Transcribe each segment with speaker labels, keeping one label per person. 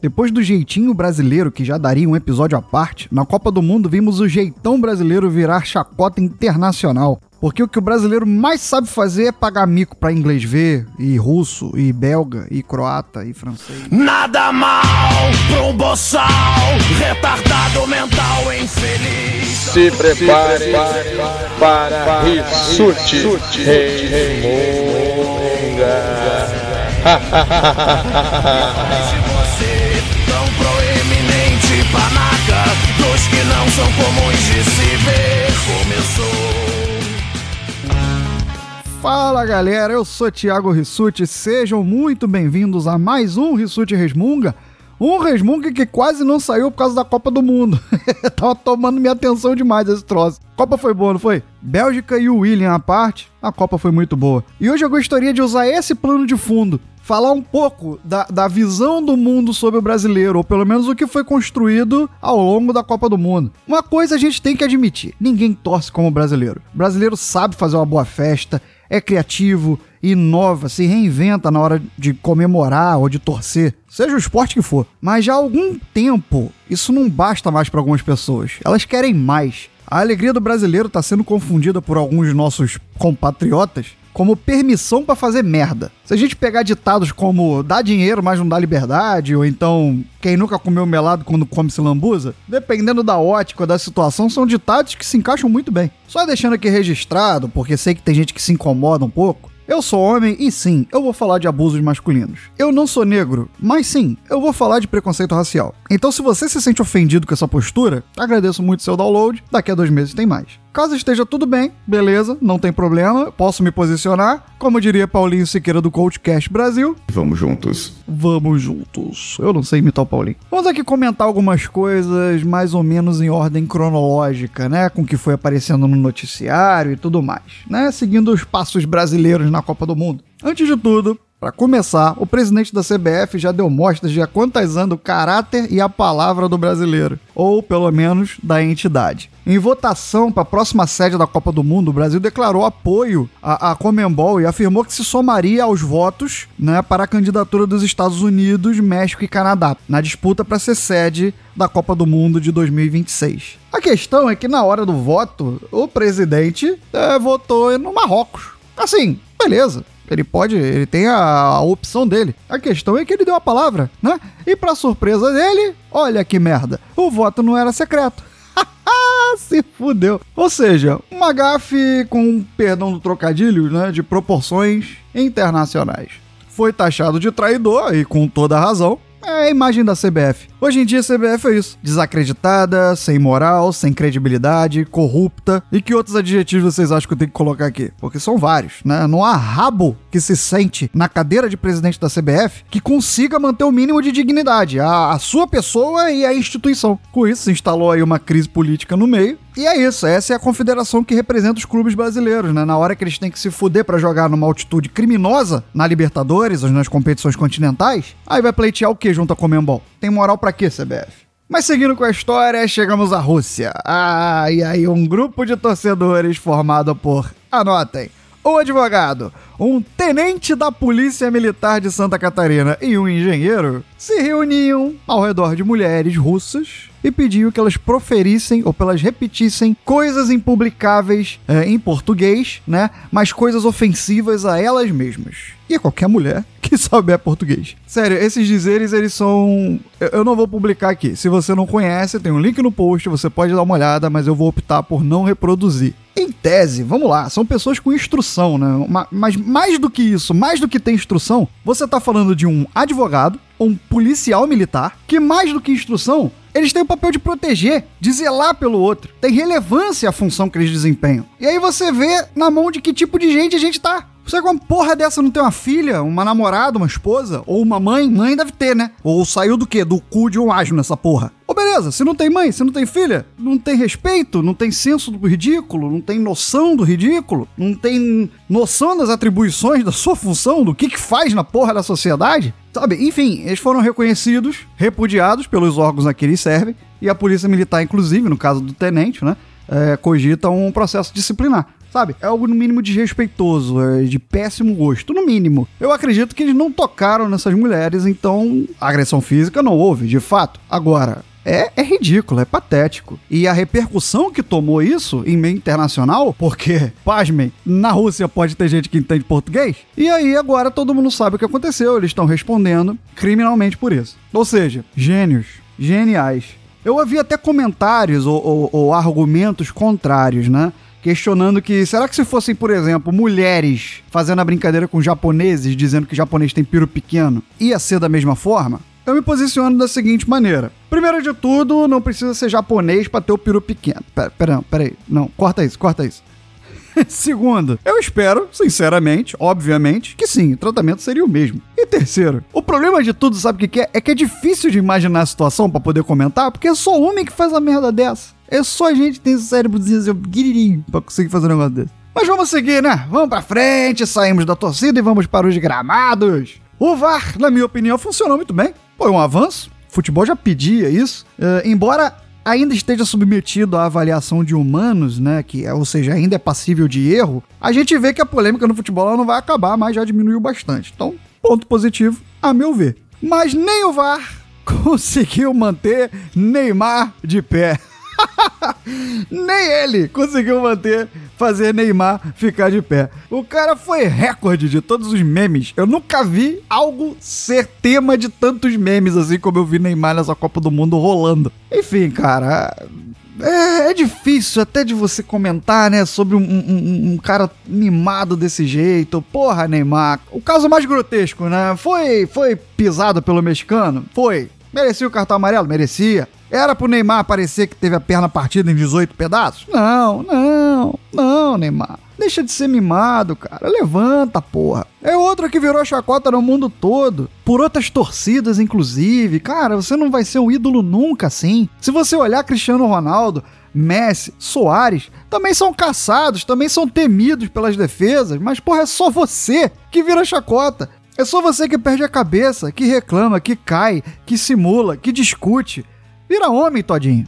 Speaker 1: Depois do jeitinho brasileiro, que já daria um episódio à parte, na Copa do Mundo vimos o jeitão brasileiro virar chacota internacional. Porque o que o brasileiro mais sabe fazer é pagar mico pra inglês ver, e russo, e belga, e croata, e francês.
Speaker 2: Nada mal pra um boçal, retardado mental infeliz.
Speaker 3: Se prepare para, para Rissuti
Speaker 2: Se você tão proeminente panaca, dos que não são comuns de se ver, começou.
Speaker 1: Fala galera, eu sou Thiago Rissuti, sejam muito bem-vindos a mais um Rissuti Resmunga. Um Resmunga que quase não saiu por causa da Copa do Mundo. Tava tomando minha atenção demais esse troço. Copa foi boa, não foi? Bélgica e o William à parte, a Copa foi muito boa. E hoje eu gostaria de usar esse plano de fundo, falar um pouco da, da visão do mundo sobre o brasileiro, ou pelo menos o que foi construído ao longo da Copa do Mundo. Uma coisa a gente tem que admitir: ninguém torce como brasileiro. O brasileiro sabe fazer uma boa festa, é criativo, inova, se reinventa na hora de comemorar ou de torcer, seja o esporte que for. Mas já há algum tempo, isso não basta mais para algumas pessoas. Elas querem mais. A alegria do brasileiro está sendo confundida por alguns nossos compatriotas como permissão para fazer merda. Se a gente pegar ditados como dá dinheiro, mas não dá liberdade, ou então quem nunca comeu melado quando come se lambuza, dependendo da ótica da situação, são ditados que se encaixam muito bem. Só deixando aqui registrado, porque sei que tem gente que se incomoda um pouco, eu sou homem e sim, eu vou falar de abusos masculinos. Eu não sou negro, mas sim, eu vou falar de preconceito racial. Então, se você se sente ofendido com essa postura, agradeço muito seu download. Daqui a dois meses tem mais. Caso esteja tudo bem, beleza, não tem problema, posso me posicionar. Como diria Paulinho Siqueira do Coachcast Brasil,
Speaker 4: Vamos juntos.
Speaker 1: vamos juntos. Eu não sei imitar o Paulinho. Vamos aqui comentar algumas coisas mais ou menos em ordem cronológica, né? Com o que foi aparecendo no noticiário e tudo mais, né? Seguindo os passos brasileiros na Copa do Mundo. Antes de tudo, para começar, o presidente da CBF já deu mostras de anos o caráter e a palavra do brasileiro, ou pelo menos da entidade. Em votação para a próxima sede da Copa do Mundo, o Brasil declarou apoio à, à Comembol e afirmou que se somaria aos votos né, para a candidatura dos Estados Unidos, México e Canadá na disputa para ser sede da Copa do Mundo de 2026. A questão é que na hora do voto, o presidente eh, votou no Marrocos. Assim, beleza. Ele pode, ele tem a, a opção dele. A questão é que ele deu a palavra, né? E pra surpresa dele, olha que merda, o voto não era secreto. Se fudeu. Ou seja, uma gafe com perdão do trocadilho, né, de proporções internacionais. Foi taxado de traidor e com toda a razão. É a imagem da CBF. Hoje em dia a CBF é isso. Desacreditada, sem moral, sem credibilidade, corrupta. E que outros adjetivos vocês acham que eu tenho que colocar aqui? Porque são vários, né? Não há rabo que se sente na cadeira de presidente da CBF que consiga manter o mínimo de dignidade. A, a sua pessoa e a instituição. Com isso, se instalou aí uma crise política no meio. E é isso, essa é a confederação que representa os clubes brasileiros, né? Na hora que eles têm que se fuder pra jogar numa altitude criminosa na Libertadores ou nas competições continentais, aí vai pleitear o que junto a Comembol? Tem moral pra quê, CBF? Mas seguindo com a história, chegamos à Rússia. Ah, e aí um grupo de torcedores formado por, anotem, um advogado, um tenente da Polícia Militar de Santa Catarina e um engenheiro se reuniam ao redor de mulheres russas e pediam que elas proferissem ou que elas repetissem coisas impublicáveis eh, em português, né? Mas coisas ofensivas a elas mesmas. E a qualquer mulher que souber português. Sério, esses dizeres, eles são. Eu não vou publicar aqui. Se você não conhece, tem um link no post, você pode dar uma olhada, mas eu vou optar por não reproduzir. Em tese, vamos lá, são pessoas com instrução, né? Ma- Mas mais do que isso, mais do que ter instrução, você tá falando de um advogado, um policial militar, que mais do que instrução, eles têm o papel de proteger, de zelar pelo outro. Tem relevância a função que eles desempenham. E aí você vê na mão de que tipo de gente a gente tá. Você com uma porra dessa não tem uma filha, uma namorada, uma esposa? Ou uma mãe? Mãe deve ter, né? Ou saiu do quê? Do cu de um asno nessa porra. Ô, beleza, se não tem mãe, se não tem filha, não tem respeito, não tem senso do ridículo, não tem noção do ridículo, não tem noção das atribuições da sua função, do que que faz na porra da sociedade, sabe? Enfim, eles foram reconhecidos, repudiados pelos órgãos a que eles servem, e a polícia militar, inclusive, no caso do tenente, né? é, cogita um processo disciplinar. Sabe? É algo no mínimo desrespeitoso, é de péssimo gosto, no mínimo. Eu acredito que eles não tocaram nessas mulheres, então agressão física não houve, de fato. Agora, é, é, ridículo, é patético. E a repercussão que tomou isso em meio internacional, porque, pasmem, na Rússia pode ter gente que entende português, e aí agora todo mundo sabe o que aconteceu, eles estão respondendo criminalmente por isso. Ou seja, gênios, geniais. Eu ouvi até comentários ou, ou, ou argumentos contrários, né? Questionando que será que se fossem, por exemplo, mulheres fazendo a brincadeira com japoneses, dizendo que japonês tem piro pequeno, ia ser da mesma forma? Eu me posiciono da seguinte maneira. Primeiro de tudo, não precisa ser japonês para ter o peru pequeno. Pera, pera, pera aí. Não, corta isso, corta isso. Segundo, eu espero, sinceramente, obviamente, que sim, o tratamento seria o mesmo. E terceiro, o problema de tudo, sabe o que é? É que é difícil de imaginar a situação para poder comentar, porque é só homem que faz a merda dessa. É só a gente tem esse cérebrozinho assim, guiririnho, pra conseguir fazer um negócio desse. Mas vamos seguir, né? Vamos pra frente, saímos da torcida e vamos para os gramados. O VAR, na minha opinião, funcionou muito bem. Foi um avanço. O futebol já pedia isso. Uh, embora ainda esteja submetido à avaliação de humanos, né, que, é, ou seja, ainda é passível de erro, a gente vê que a polêmica no futebol não vai acabar, mas já diminuiu bastante. Então, ponto positivo, a meu ver. Mas nem o VAR conseguiu manter Neymar de pé. Nem ele conseguiu manter, fazer Neymar ficar de pé. O cara foi recorde de todos os memes. Eu nunca vi algo ser tema de tantos memes assim como eu vi Neymar nessa Copa do Mundo rolando. Enfim, cara, é, é, difícil até de você comentar, né, sobre um, um, um, cara mimado desse jeito. Porra, Neymar. O caso mais grotesco, né? Foi, foi pisado pelo mexicano? Foi. Merecia o cartão amarelo? Merecia. Era pro Neymar parecer que teve a perna partida em 18 pedaços? Não, não, não, Neymar. Deixa de ser mimado, cara. Levanta, porra. É outro que virou chacota no mundo todo. Por outras torcidas, inclusive. Cara, você não vai ser um ídolo nunca assim. Se você olhar Cristiano Ronaldo, Messi, Soares, também são caçados, também são temidos pelas defesas, mas porra, é só você que vira chacota. É só você que perde a cabeça, que reclama, que cai, que simula, que discute. Vira homem, Todinho.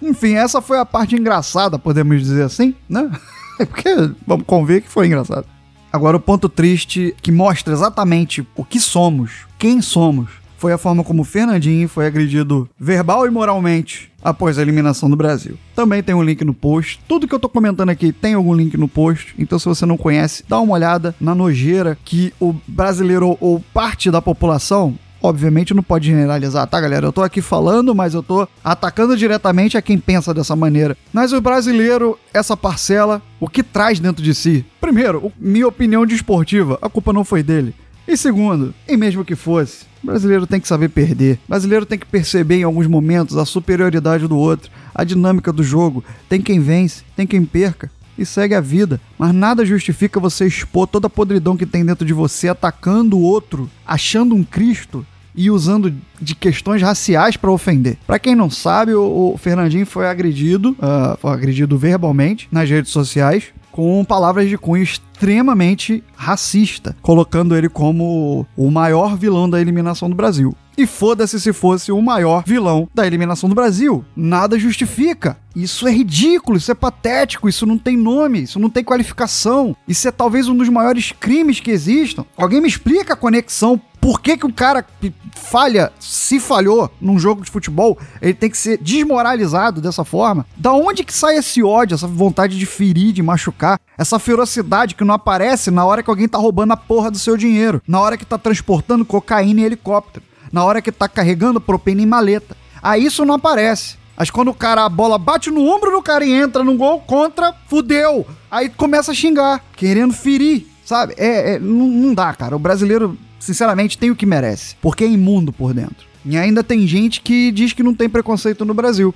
Speaker 1: Enfim, essa foi a parte engraçada, podemos dizer assim, né? É porque vamos convir que foi engraçado. Agora, o ponto triste que mostra exatamente o que somos, quem somos, foi a forma como Fernandinho foi agredido verbal e moralmente após a eliminação do Brasil. Também tem um link no post. Tudo que eu tô comentando aqui tem algum link no post. Então, se você não conhece, dá uma olhada na nojeira que o brasileiro ou parte da população Obviamente não pode generalizar, tá, galera? Eu tô aqui falando, mas eu tô atacando diretamente a quem pensa dessa maneira. Mas o brasileiro, essa parcela, o que traz dentro de si? Primeiro, minha opinião desportiva, a culpa não foi dele. E segundo, e mesmo que fosse, o brasileiro tem que saber perder. O brasileiro tem que perceber em alguns momentos a superioridade do outro, a dinâmica do jogo. Tem quem vence, tem quem perca e segue a vida. Mas nada justifica você expor toda a podridão que tem dentro de você atacando o outro, achando um Cristo e usando de questões raciais para ofender. Para quem não sabe, o, o, Fernandinho foi agredido, uh, foi agredido verbalmente nas redes sociais com palavras de cunho extremamente racista, colocando ele como o maior vilão da eliminação do Brasil. E foda-se se fosse o maior vilão da eliminação do Brasil. Nada justifica. Isso é ridículo, isso é patético, isso não tem nome, isso não tem qualificação. Isso é talvez um dos maiores crimes que existam. Alguém me explica a conexão por que, que o cara falha, se falhou num jogo de futebol, ele tem que ser desmoralizado dessa forma? Da onde que sai esse ódio, essa vontade de ferir, de machucar? Essa ferocidade que não aparece na hora que alguém tá roubando a porra do seu dinheiro, na hora que tá transportando cocaína em helicóptero, na hora que tá carregando propina em maleta. Aí isso não aparece. Mas quando o cara, a bola bate no ombro do cara e entra no gol contra, fudeu. Aí começa a xingar, querendo ferir, sabe? É, é não, não dá, cara. O brasileiro sinceramente, tem o que merece, porque é imundo por dentro. E ainda tem gente que diz que não tem preconceito no Brasil.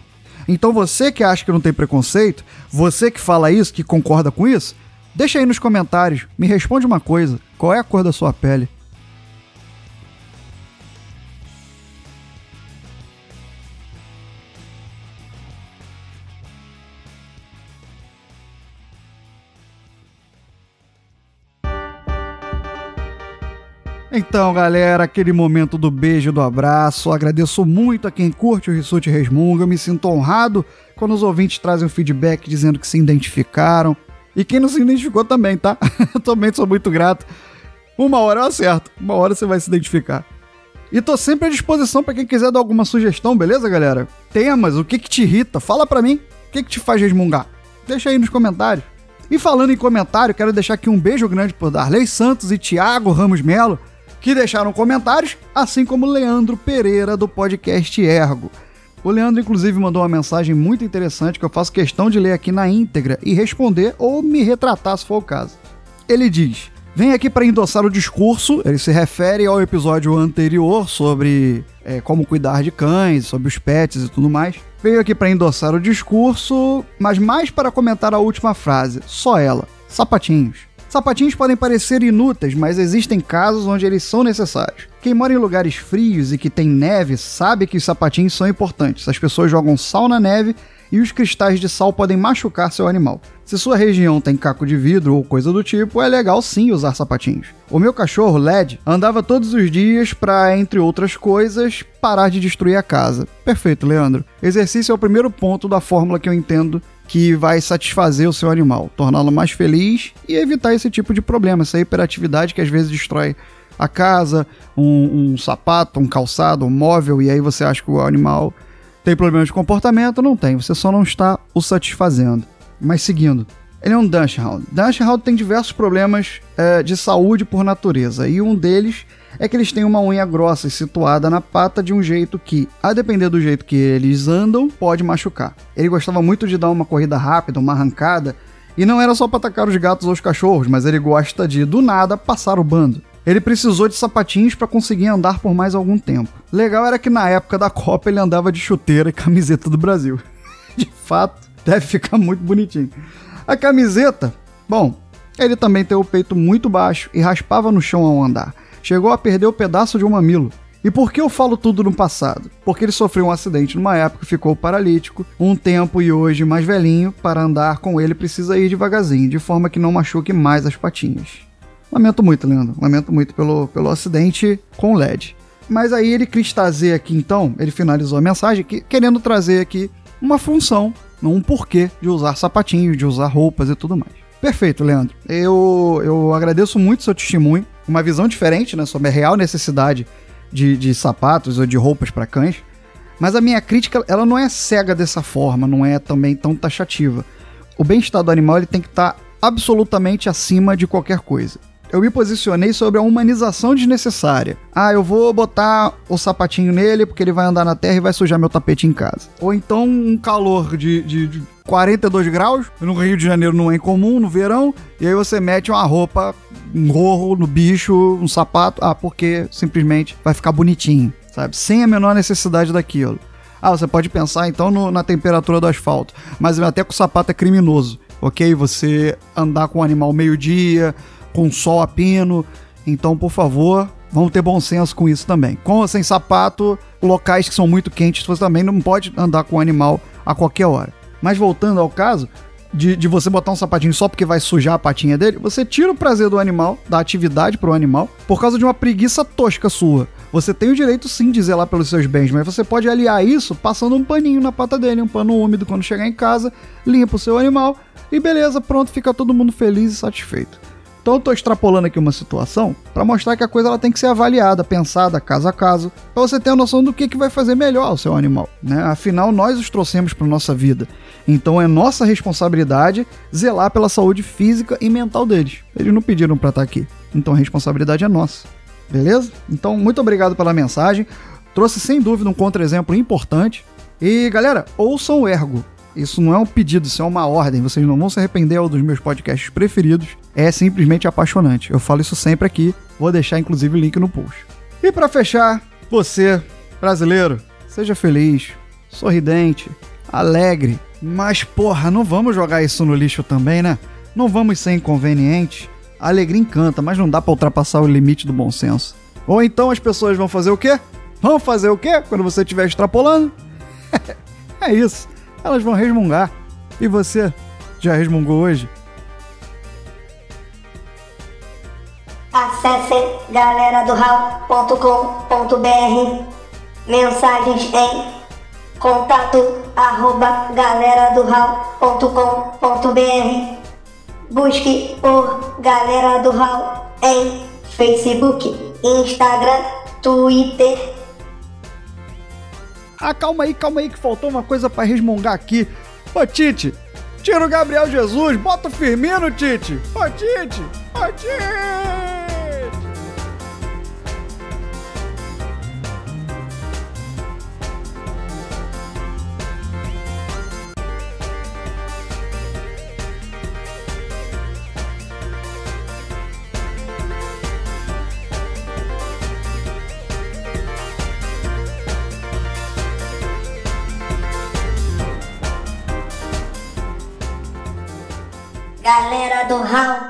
Speaker 1: Então você que acha que não tem preconceito, você que fala isso, que concorda com isso, deixa aí nos comentários, me responde uma coisa: qual é a cor da sua pele? Então, galera, aquele momento do beijo, do abraço. Agradeço muito a quem curte o Rissuti Resmunga. Eu me sinto honrado quando os ouvintes trazem o feedback dizendo que se identificaram. E quem não se identificou também, tá? Eu também sou muito grato. Uma hora eu acerto, uma hora você vai se identificar. E tô sempre à disposição para quem quiser dar alguma sugestão, beleza, galera? Temas, o que que te irrita? Fala pra mim. O que que te faz resmungar? Deixa aí nos comentários. E falando em comentário, quero deixar aqui um beijo grande por Darley Santos e Thiago Ramos Melo, que deixaram comentários, assim como Leandro Pereira do podcast Ergo. O Leandro, inclusive, mandou uma mensagem muito interessante que eu faço questão de ler aqui na íntegra e responder ou me retratar se for o caso. Ele diz: Vem aqui para endossar o discurso. Ele se refere ao episódio anterior sobre é, como cuidar de cães, sobre os pets e tudo mais. Veio aqui para endossar o discurso, mas mais para comentar a última frase. Só ela. Sapatinhos. Sapatinhos podem parecer inúteis, mas existem casos onde eles são necessários. Quem mora em lugares frios e que tem neve sabe que os sapatinhos são importantes. As pessoas jogam sal na neve e os cristais de sal podem machucar seu animal. Se sua região tem caco de vidro ou coisa do tipo, é legal sim usar sapatinhos. O meu cachorro, Led, andava todos os dias para, entre outras coisas, parar de destruir a casa. Perfeito, Leandro. Exercício é o primeiro ponto da fórmula que eu entendo que vai satisfazer o seu animal, torná-lo mais feliz e evitar esse tipo de problema, essa hiperatividade que às vezes destrói a casa, um, um sapato, um calçado, um móvel, e aí você acha que o animal tem problemas de comportamento? Não tem, você só não está o satisfazendo. Mas seguindo, ele é um Dachshund. Dachshund tem diversos problemas é, de saúde por natureza, e um deles é que eles têm uma unha grossa situada na pata de um jeito que, a depender do jeito que eles andam, pode machucar. Ele gostava muito de dar uma corrida rápida, uma arrancada, e não era só para atacar os gatos ou os cachorros, mas ele gosta de, do nada, passar o bando. Ele precisou de sapatinhos para conseguir andar por mais algum tempo. Legal era que na época da Copa ele andava de chuteira e camiseta do Brasil. De fato, deve ficar muito bonitinho. A camiseta, bom, ele também tem o peito muito baixo e raspava no chão ao andar. Chegou a perder o pedaço de um mamilo. E por que eu falo tudo no passado? Porque ele sofreu um acidente numa época, ficou paralítico, um tempo e hoje mais velhinho, para andar com ele precisa ir devagarzinho, de forma que não machuque mais as patinhas. Lamento muito, Leandro. Lamento muito pelo, pelo acidente com o LED. Mas aí ele quis trazer aqui, então, ele finalizou a mensagem que, querendo trazer aqui uma função, um porquê de usar sapatinhos, de usar roupas e tudo mais. Perfeito, Leandro. Eu, eu agradeço muito seu testemunho, uma visão diferente né, sobre a real necessidade de, de sapatos ou de roupas para cães. Mas a minha crítica, ela não é cega dessa forma, não é também tão taxativa. O bem-estar do animal ele tem que estar tá absolutamente acima de qualquer coisa eu me posicionei sobre a humanização desnecessária. Ah, eu vou botar o sapatinho nele porque ele vai andar na terra e vai sujar meu tapete em casa. Ou então um calor de, de, de 42 graus, no Rio de Janeiro não é incomum, no verão, e aí você mete uma roupa, um gorro no bicho, um sapato, ah, porque simplesmente vai ficar bonitinho, sabe? Sem a menor necessidade daquilo. Ah, você pode pensar então no, na temperatura do asfalto, mas até com o sapato é criminoso, ok? Você andar com o animal meio-dia, com sol a pino. Então, por favor, vamos ter bom senso com isso também. Com ou sem sapato, locais que são muito quentes, você também não pode andar com o animal a qualquer hora. Mas voltando ao caso, de, de, você botar um sapatinho só porque vai sujar a patinha dele, você tira o prazer do animal, da atividade pro animal, por causa de uma preguiça tosca sua. Você tem o direito sim de zelar pelos seus bens, mas você pode aliar isso passando um paninho na pata dele, um pano úmido quando chegar em casa, limpa o seu animal e beleza, pronto, fica todo mundo feliz e satisfeito. Então eu tô extrapolando aqui uma situação para mostrar que a coisa ela tem que ser avaliada, pensada caso a caso, para você ter a noção do que, que vai fazer melhor ao seu animal. Né? Afinal, nós os trouxemos para nossa vida. Então é nossa responsabilidade zelar pela saúde física e mental deles. Eles não pediram para estar tá aqui. Então a responsabilidade é nossa. Beleza? Então, muito obrigado pela mensagem. Trouxe sem dúvida um contra-exemplo importante. E galera, ouçam o Ergo. Isso não é um pedido, isso é uma ordem. Vocês não vão se arrepender, é um dos meus podcasts preferidos. É simplesmente apaixonante. Eu falo isso sempre aqui. Vou deixar inclusive o link no post. E para fechar, você, brasileiro, seja feliz, sorridente, alegre. Mas porra, não vamos jogar isso no lixo também, né? Não vamos ser inconvenientes. A alegria encanta, mas não dá para ultrapassar o limite do bom senso. Ou então as pessoas vão fazer o quê? Vão fazer o quê quando você estiver extrapolando? é isso elas vão resmungar. E você já resmungou hoje?
Speaker 4: Acesse galera do mensagens em contato arroba galera do Busque por Galera do Hall em Facebook, Instagram, Twitter.
Speaker 1: Ah, calma aí, calma aí, que faltou uma coisa pra resmungar aqui. Ô, Tite, tira o Gabriel Jesus, bota o Firmino, Tite. Ô, Tite, ô, Tite.
Speaker 4: Galera do Hall